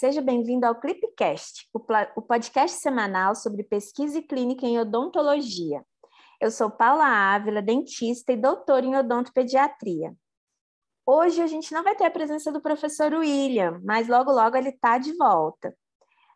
seja bem-vindo ao Clipcast, o podcast semanal sobre pesquisa e clínica em odontologia. Eu sou Paula Ávila, dentista e doutora em odontopediatria. Hoje a gente não vai ter a presença do professor William, mas logo logo ele está de volta.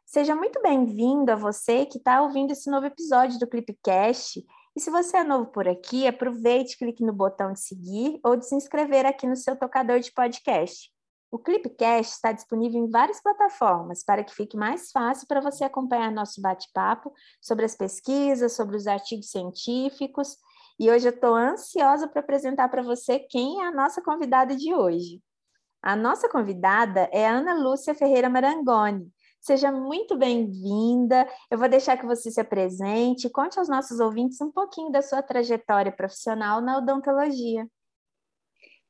Seja muito bem-vindo a você que está ouvindo esse novo episódio do Clipcast. E se você é novo por aqui, aproveite, clique no botão de seguir ou de se inscrever aqui no seu tocador de podcast. O Clipcast está disponível em várias plataformas para que fique mais fácil para você acompanhar nosso bate-papo sobre as pesquisas, sobre os artigos científicos. E hoje eu estou ansiosa para apresentar para você quem é a nossa convidada de hoje. A nossa convidada é Ana Lúcia Ferreira Marangoni. Seja muito bem-vinda. Eu vou deixar que você se apresente, conte aos nossos ouvintes um pouquinho da sua trajetória profissional na odontologia.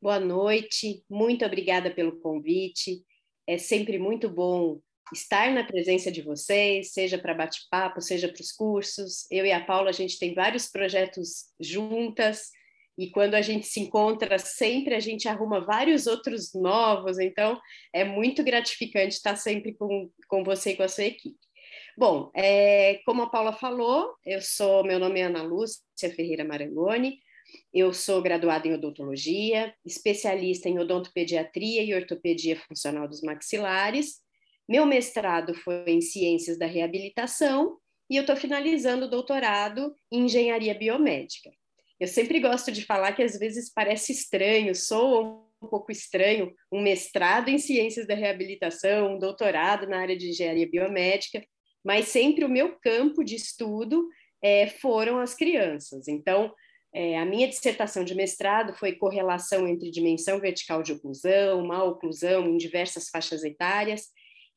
Boa noite, muito obrigada pelo convite. É sempre muito bom estar na presença de vocês, seja para bate-papo, seja para os cursos. Eu e a Paula, a gente tem vários projetos juntas e quando a gente se encontra, sempre a gente arruma vários outros novos, então é muito gratificante estar sempre com, com você e com a sua equipe. Bom, é, como a Paula falou, eu sou, meu nome é Ana Lúcia Ferreira Marangoni, eu sou graduada em odontologia, especialista em odontopediatria e ortopedia funcional dos maxilares. Meu mestrado foi em ciências da reabilitação e eu estou finalizando o doutorado em engenharia biomédica. Eu sempre gosto de falar que às vezes parece estranho, sou um pouco estranho, um mestrado em ciências da reabilitação, um doutorado na área de engenharia biomédica, mas sempre o meu campo de estudo é, foram as crianças. Então, é, a minha dissertação de mestrado foi correlação entre dimensão vertical de oclusão, má oclusão em diversas faixas etárias,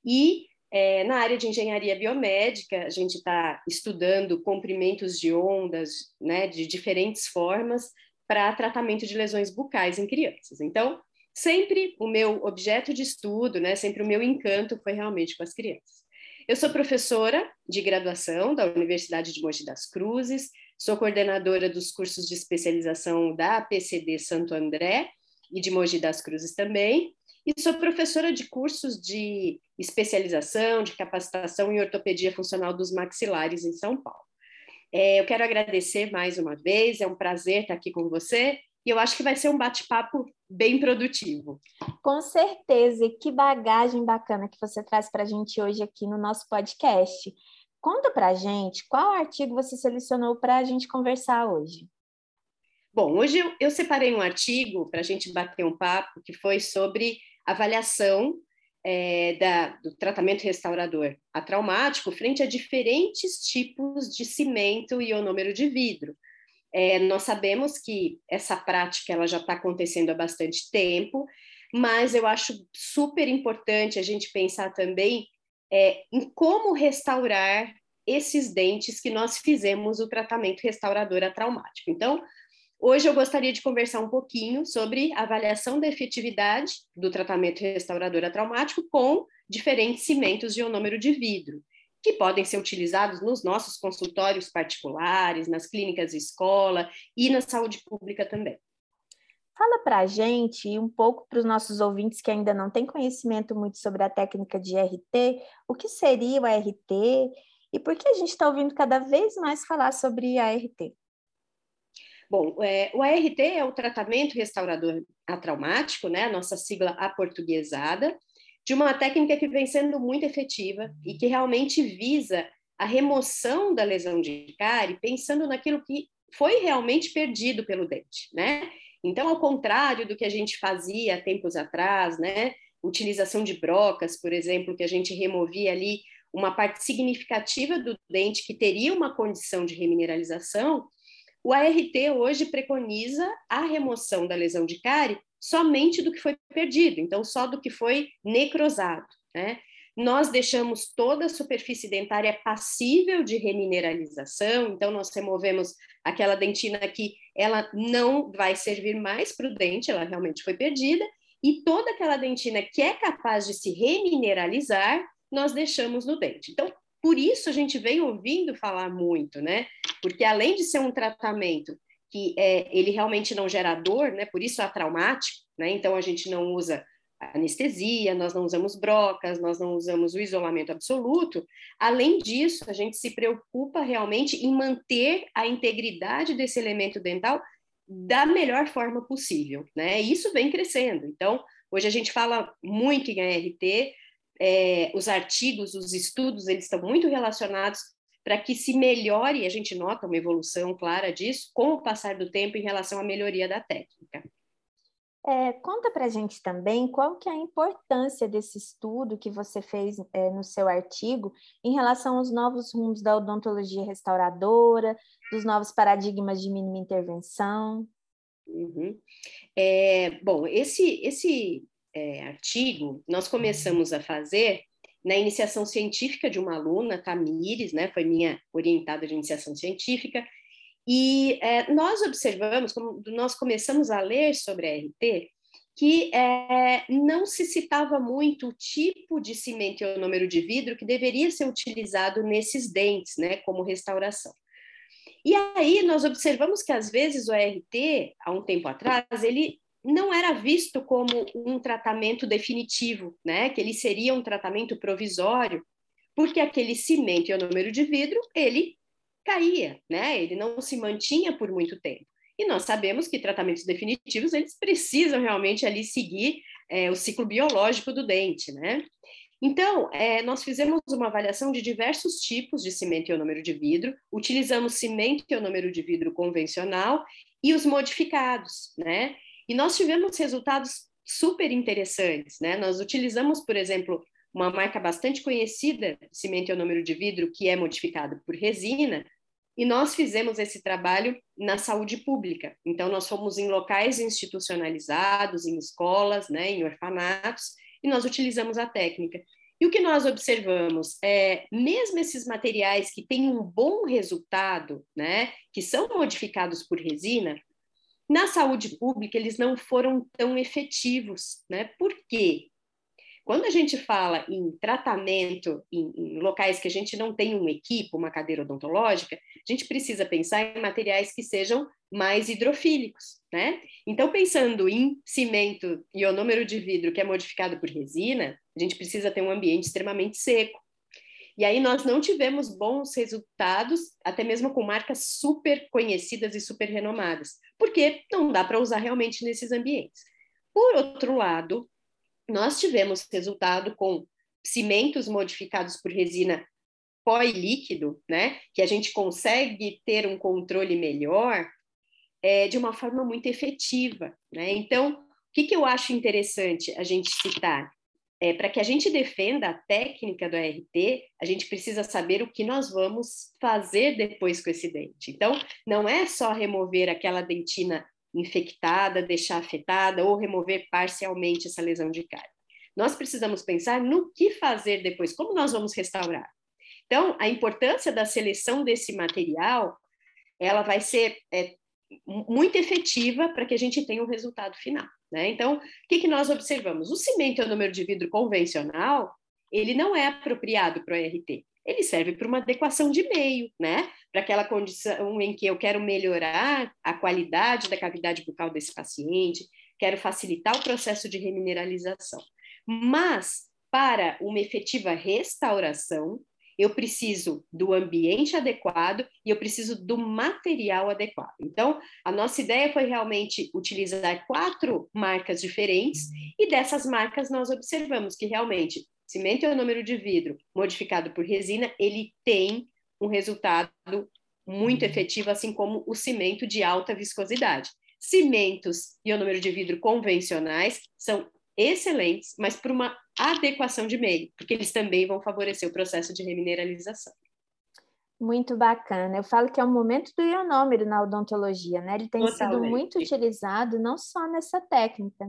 e é, na área de engenharia biomédica, a gente está estudando comprimentos de ondas né, de diferentes formas para tratamento de lesões bucais em crianças. Então, sempre o meu objeto de estudo, né, sempre o meu encanto foi realmente com as crianças. Eu sou professora de graduação da Universidade de Mogi das Cruzes, Sou coordenadora dos cursos de especialização da PCD Santo André e de Mogi das Cruzes também, e sou professora de cursos de especialização, de capacitação em ortopedia funcional dos maxilares em São Paulo. É, eu quero agradecer mais uma vez, é um prazer estar aqui com você, e eu acho que vai ser um bate-papo bem produtivo. Com certeza, e que bagagem bacana que você traz para a gente hoje aqui no nosso podcast. Conta para a gente qual artigo você selecionou para a gente conversar hoje. Bom, hoje eu, eu separei um artigo para a gente bater um papo que foi sobre avaliação é, da, do tratamento restaurador atraumático frente a diferentes tipos de cimento e ionômero de vidro. É, nós sabemos que essa prática ela já está acontecendo há bastante tempo, mas eu acho super importante a gente pensar também é, em como restaurar esses dentes que nós fizemos o tratamento restaurador traumático. Então, hoje eu gostaria de conversar um pouquinho sobre a avaliação da efetividade do tratamento restaurador traumático com diferentes cimentos de ionômero de vidro, que podem ser utilizados nos nossos consultórios particulares, nas clínicas de escola e na saúde pública também. Fala para a gente e um pouco para os nossos ouvintes que ainda não têm conhecimento muito sobre a técnica de RT, o que seria o ART e por que a gente está ouvindo cada vez mais falar sobre a ART? Bom, é, o ART é o tratamento restaurador atraumático, né, a nossa sigla aportuguesada, de uma técnica que vem sendo muito efetiva e que realmente visa a remoção da lesão de cárie, pensando naquilo que foi realmente perdido pelo dente, né? Então, ao contrário do que a gente fazia tempos atrás, né? Utilização de brocas, por exemplo, que a gente removia ali uma parte significativa do dente que teria uma condição de remineralização, o ART hoje preconiza a remoção da lesão de cárie somente do que foi perdido, então só do que foi necrosado, né? Nós deixamos toda a superfície dentária passível de remineralização, então nós removemos aquela dentina que ela não vai servir mais para o dente, ela realmente foi perdida, e toda aquela dentina que é capaz de se remineralizar, nós deixamos no dente. Então, por isso a gente vem ouvindo falar muito, né? Porque além de ser um tratamento que é, ele realmente não gera dor, né? Por isso é traumático, né? Então a gente não usa anestesia, nós não usamos brocas, nós não usamos o isolamento absoluto. Além disso, a gente se preocupa realmente em manter a integridade desse elemento dental da melhor forma possível, né? Isso vem crescendo. Então, hoje a gente fala muito em ART, é, os artigos, os estudos, eles estão muito relacionados para que se melhore, a gente nota uma evolução clara disso com o passar do tempo em relação à melhoria da técnica. É, conta para a gente também qual que é a importância desse estudo que você fez é, no seu artigo em relação aos novos rumos da odontologia restauradora, dos novos paradigmas de mínima intervenção. Uhum. É, bom, esse, esse é, artigo nós começamos a fazer na iniciação científica de uma aluna, Tamires, né, foi minha orientada de iniciação científica, e é, nós observamos, como nós começamos a ler sobre a RT, que é, não se citava muito o tipo de cimento ionômero de vidro que deveria ser utilizado nesses dentes, né, como restauração. E aí nós observamos que às vezes o ART, há um tempo atrás, ele não era visto como um tratamento definitivo, né, que ele seria um tratamento provisório, porque aquele cimento ionômero de vidro, ele caía, né? Ele não se mantinha por muito tempo. E nós sabemos que tratamentos definitivos, eles precisam realmente ali seguir é, o ciclo biológico do dente, né? Então, é, nós fizemos uma avaliação de diversos tipos de cimento ionômero de vidro, utilizamos cimento ionômero de vidro convencional e os modificados, né? E nós tivemos resultados super interessantes, né? Nós utilizamos, por exemplo, uma marca bastante conhecida cimento ionômero de vidro que é modificado por resina, e nós fizemos esse trabalho na saúde pública. Então, nós fomos em locais institucionalizados, em escolas, né, em orfanatos, e nós utilizamos a técnica. E o que nós observamos é, mesmo esses materiais que têm um bom resultado, né, que são modificados por resina, na saúde pública eles não foram tão efetivos, né? Por quê? Quando a gente fala em tratamento em, em, locais que a gente não tem um equipo, uma cadeira odontológica, a gente precisa pensar em materiais que sejam mais hidrofílicos, né? Então, pensando em cimento ionômero de vidro que é modificado por resina, a gente precisa ter um ambiente extremamente seco. E aí nós não tivemos bons resultados, até mesmo com marcas super conhecidas e super renomadas, porque não dá para usar realmente nesses ambientes. Por outro lado, nós tivemos resultado com cimentos modificados por resina pó-líquido, né, que a gente consegue ter um controle melhor é, de uma forma muito efetiva. Né? Então, o que, que eu acho interessante a gente citar? É, Para que a gente defenda a técnica do ART, a gente precisa saber o que nós vamos fazer depois com esse dente. Então, não é só remover aquela dentina infectada, deixar afetada ou remover parcialmente essa lesão de cárie. Nós precisamos pensar no que fazer depois, como nós vamos restaurar. Então, a importância da seleção desse material, ela vai ser é, muito efetiva para que a gente tenha um resultado final. Né? Então, o que, que nós observamos? O cimento é o número de vidro convencional, ele não é apropriado para o ART ele serve para uma adequação de meio, né? Para aquela condição em que eu quero melhorar a qualidade da cavidade bucal desse paciente, quero facilitar o processo de remineralização. Mas, para uma efetiva restauração, eu preciso do ambiente adequado e eu preciso do material adequado. Então, a nossa ideia foi realmente utilizar quatro marcas diferentes e dessas marcas nós observamos que realmente cimento é o número de vidro modificado por resina, ele tem um resultado muito uhum. efetivo, assim como o cimento de alta viscosidade. Cimentos e o número de vidro convencionais são excelentes, mas por uma adequação de meio, porque eles também vão favorecer o processo de remineralização. Muito bacana. Eu falo que é o momento do ionômero na odontologia, né? Ele tem Totalmente. sido muito utilizado não só nessa técnica,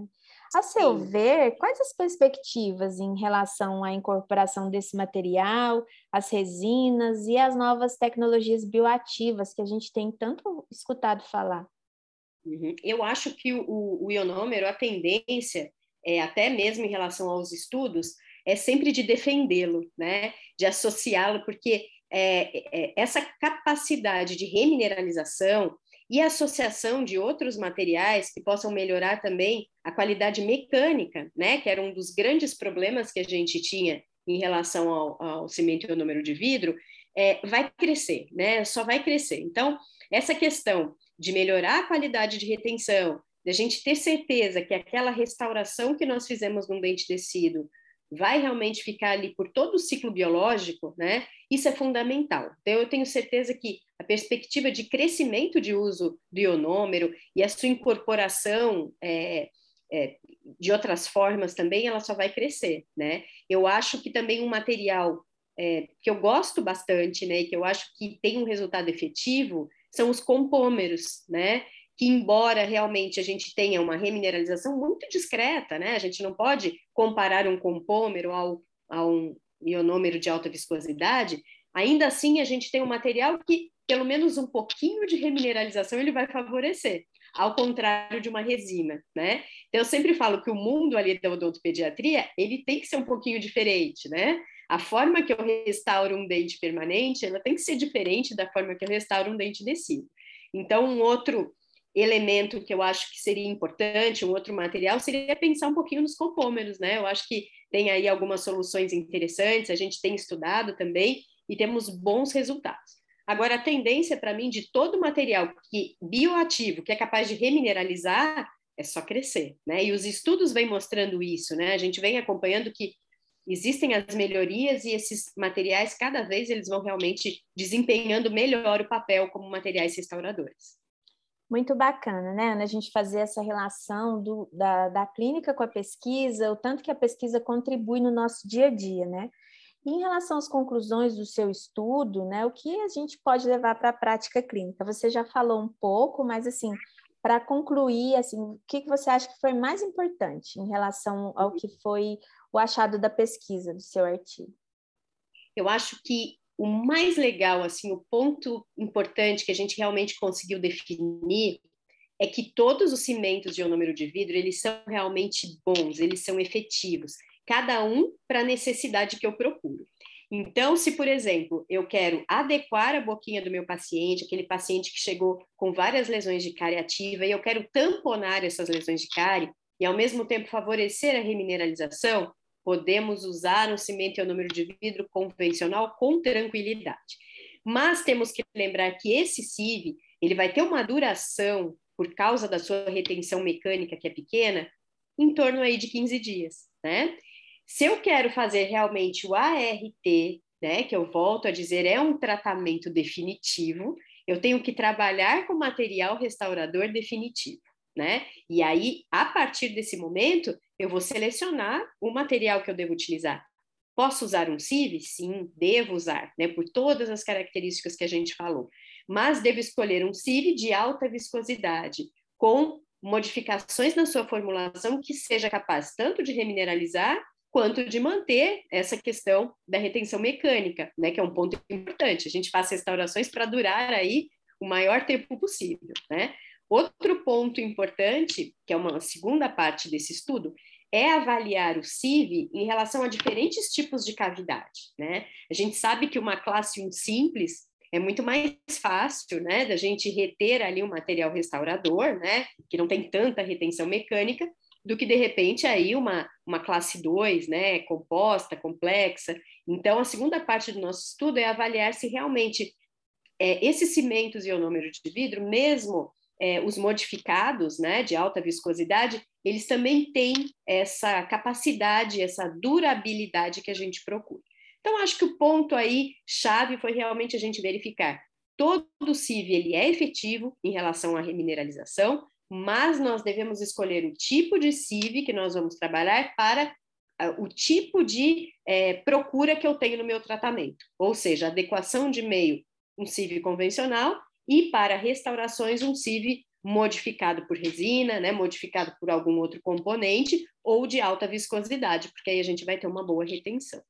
a seu Sim. ver, quais as perspectivas em relação à incorporação desse material, as resinas e as novas tecnologias bioativas que a gente tem tanto escutado falar? Uhum. Eu acho que o, o ionômero, a tendência, é, até mesmo em relação aos estudos, é sempre de defendê-lo, né? de associá-lo, porque é, é, essa capacidade de remineralização e a associação de outros materiais que possam melhorar também a qualidade mecânica, né, que era um dos grandes problemas que a gente tinha em relação ao, ao cimento e ao número de vidro, é, vai crescer, né, só vai crescer. Então, essa questão de melhorar a qualidade de retenção, de a gente ter certeza que aquela restauração que nós fizemos num dente tecido vai realmente ficar ali por todo o ciclo biológico, né? Isso é fundamental. Então, eu tenho certeza que a perspectiva de crescimento de uso do ionômero e a sua incorporação é, é, de outras formas também, ela só vai crescer, né? Eu acho que também um material é, que eu gosto bastante, né, e que eu acho que tem um resultado efetivo, são os compômeros, né? Que embora realmente a gente tenha uma remineralização muito discreta, né? A gente não pode comparar um compômero ao, a um ionômero de alta viscosidade, ainda assim a gente tem um material que pelo menos um pouquinho de remineralização ele vai favorecer, ao contrário de uma resina, né? Então eu sempre falo que o mundo ali da odontopediatria, ele tem que ser um pouquinho diferente, né? A forma que eu restauro um dente permanente, ela tem que ser diferente da forma que eu restauro um dente descido. Então, um outro elemento que eu acho que seria importante, um outro material, seria pensar um pouquinho nos compômeros, né? Eu acho que tem aí algumas soluções interessantes, a gente tem estudado também e temos bons resultados. Agora, a tendência para mim de todo material que bioativo, que é capaz de remineralizar, é só crescer, né? E os estudos vêm mostrando isso, né? A gente vem acompanhando que existem as melhorias e esses materiais cada vez eles vão realmente desempenhando melhor o papel como materiais restauradores. Muito bacana, né, Ana, a gente fazer essa relação do, da, da clínica com a pesquisa, o tanto que a pesquisa contribui no nosso dia a dia, né? E em relação às conclusões do seu estudo, né, o que a gente pode levar para a prática clínica? Você já falou um pouco, mas assim, para concluir, assim, o que, que você acha que foi mais importante em relação ao que foi o achado da pesquisa do seu artigo? Eu acho que o mais legal, assim, o ponto importante que a gente realmente conseguiu definir é que todos os cimentos de ionômero de vidro, eles são realmente bons, eles são efetivos, cada um para a necessidade que eu procuro. Então, se, por exemplo, eu quero adequar a boquinha do meu paciente, aquele paciente que chegou com várias lesões de cárie ativa, e eu quero tamponar essas lesões de cárie, e ao mesmo tempo favorecer a remineralização, podemos usar um cimento número de vidro convencional com tranquilidade. Mas temos que lembrar que esse CIV, ele vai ter uma duração, por causa da sua retenção mecânica, que é pequena, em torno aí de 15 dias, né? Se eu quero fazer realmente o ART, né, que eu volto a dizer, é um tratamento definitivo, eu tenho que trabalhar com material restaurador definitivo né? E aí, a partir desse momento, eu vou selecionar o material que eu devo utilizar. Posso usar um CIV? Sim, devo usar, né? Por todas as características que a gente falou. Mas devo escolher um CIV de alta viscosidade, com modificações na sua formulação que seja capaz tanto de remineralizar quanto de manter essa questão da retenção mecânica, né, que é um ponto importante. A gente faz restaurações para durar aí o maior tempo possível, né? Outro ponto importante, que é uma segunda parte desse estudo, é avaliar o CIV em relação a diferentes tipos de cavidade, né? A gente sabe que uma classe 1 simples é muito mais fácil, né, da gente reter ali um material restaurador, né, que não tem tanta retenção mecânica, do que de repente aí uma, uma classe 2, né, composta, complexa. Então, a segunda parte do nosso estudo é avaliar se realmente é, esses cimentos ionômero de vidro, mesmo é, os modificados, né, de alta viscosidade, eles também têm essa capacidade, essa durabilidade que a gente procura. Então, acho que o ponto aí chave foi realmente a gente verificar todo CIV ele é efetivo em relação à remineralização, mas nós devemos escolher o tipo de CIV que nós vamos trabalhar para o tipo de é, procura que eu tenho no meu tratamento, ou seja, adequação de meio um CIV convencional e para restaurações um CIV modificado por resina, né, modificado por algum outro componente ou de alta viscosidade, porque aí a gente vai ter uma boa retenção.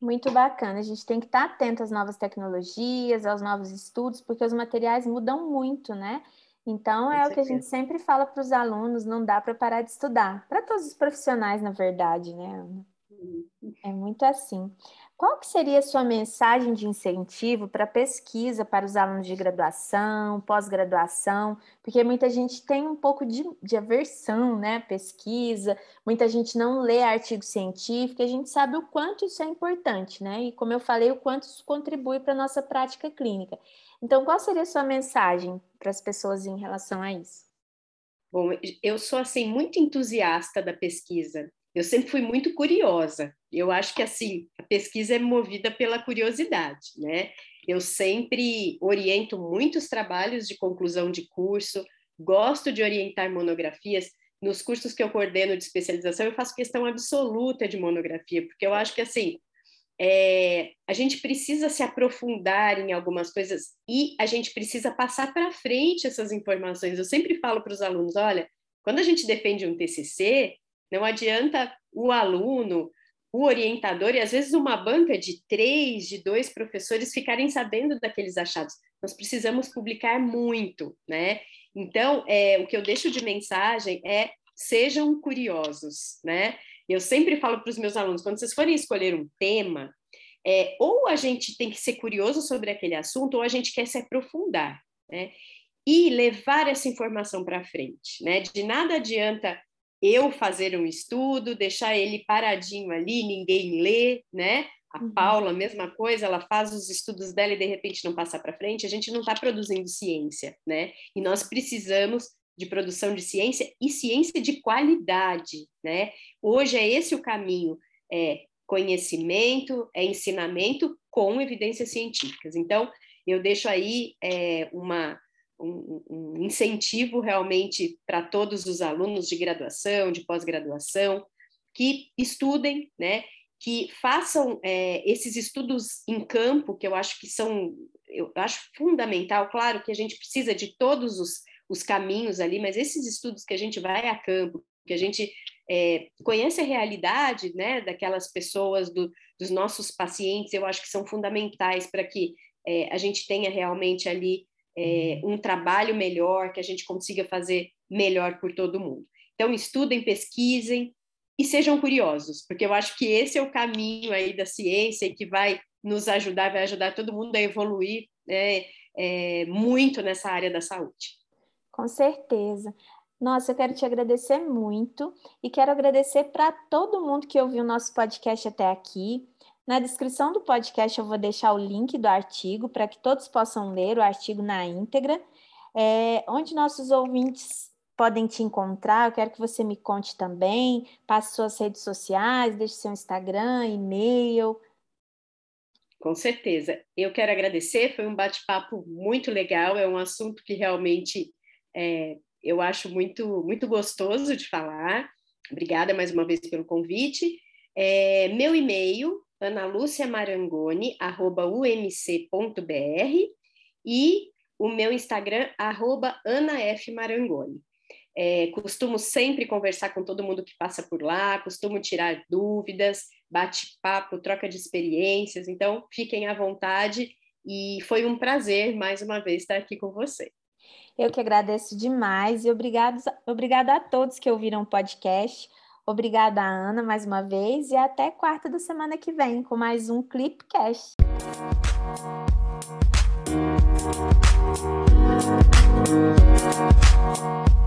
Muito bacana, a gente tem que estar atento às novas tecnologias, aos novos estudos, porque os materiais mudam muito, né? Então, é o que a gente sempre fala para os alunos, não dá para parar de estudar, para todos os profissionais, na verdade, né, Ana? Uhum. É muito assim. Qual que seria a sua mensagem de incentivo para pesquisa para os alunos de graduação, pós-graduação? Porque muita gente tem um pouco de, de aversão, né? Pesquisa, muita gente não lê artigo científico, a gente sabe o quanto isso é importante, né? E como eu falei, o quanto isso contribui para a nossa prática clínica. Então, qual seria a sua mensagem para as pessoas em relação a isso? Bom, eu sou assim muito entusiasta da pesquisa eu sempre fui muito curiosa. Eu acho que assim, a pesquisa é movida pela curiosidade, né? Eu sempre oriento muitos trabalhos de conclusão de curso, gosto de orientar monografias. Nos cursos que eu coordeno de especialização, eu faço questão absoluta de monografia, porque eu acho que assim, é, a gente precisa se aprofundar em algumas coisas e a gente precisa passar para frente essas informações. Eu sempre falo para os alunos: olha, quando a gente defende um TCC, não adianta o aluno, o orientador e às vezes uma banca de três, de dois professores ficarem sabendo daqueles achados. Nós precisamos publicar muito, né? Então, é, o que eu deixo de mensagem é sejam curiosos, né? Eu sempre falo para os meus alunos, quando vocês forem escolher um tema, é, ou a gente tem que ser curioso sobre aquele assunto, ou a gente quer se aprofundar, né? E levar essa informação para frente, né? De nada adianta eu fazer um estudo, deixar ele paradinho ali, ninguém lê, né? A uhum. Paula, mesma coisa, ela faz os estudos dela e de repente não passa para frente, a gente não está produzindo ciência, né? E nós precisamos de produção de ciência e ciência de qualidade, né? Hoje é esse o caminho, é conhecimento, é ensinamento com evidências científicas. Então, eu deixo aí é, uma, um, um incentivo realmente para todos os alunos de graduação, de pós-graduação, que estudem, né, que façam é, esses estudos em campo, que eu acho que são, eu acho fundamental, claro que a gente precisa de todos os, os caminhos ali, mas esses estudos que a gente vai a campo, que a gente é, conhece a realidade né, daquelas pessoas, do, dos nossos pacientes, eu acho que são fundamentais para que é, a gente tenha realmente ali é, um trabalho melhor, que a gente consiga fazer melhor por todo mundo. Então, estudem, pesquisem e sejam curiosos, porque eu acho que esse é o caminho aí da ciência que vai nos ajudar, vai ajudar todo mundo a evoluir né, é, muito nessa área da saúde. Com certeza. Nossa, eu quero te agradecer muito e quero agradecer para todo mundo que ouviu o nosso podcast até aqui. Na descrição do podcast eu vou deixar o link do artigo para que todos possam ler o artigo na íntegra. É, onde nossos ouvintes podem te encontrar, eu quero que você me conte também, passe suas redes sociais, deixe seu Instagram, e-mail. Com certeza. Eu quero agradecer, foi um bate-papo muito legal, é um assunto que realmente é, eu acho muito, muito gostoso de falar. Obrigada mais uma vez pelo convite. É, meu e-mail analuciamarangoni.umc.br e o meu Instagram, arroba anafmarangoni. É, costumo sempre conversar com todo mundo que passa por lá, costumo tirar dúvidas, bate-papo, troca de experiências, então fiquem à vontade e foi um prazer mais uma vez estar aqui com você. Eu que agradeço demais e obrigado, obrigada a todos que ouviram o podcast. Obrigada, Ana, mais uma vez, e até quarta da semana que vem com mais um Clipcast. Música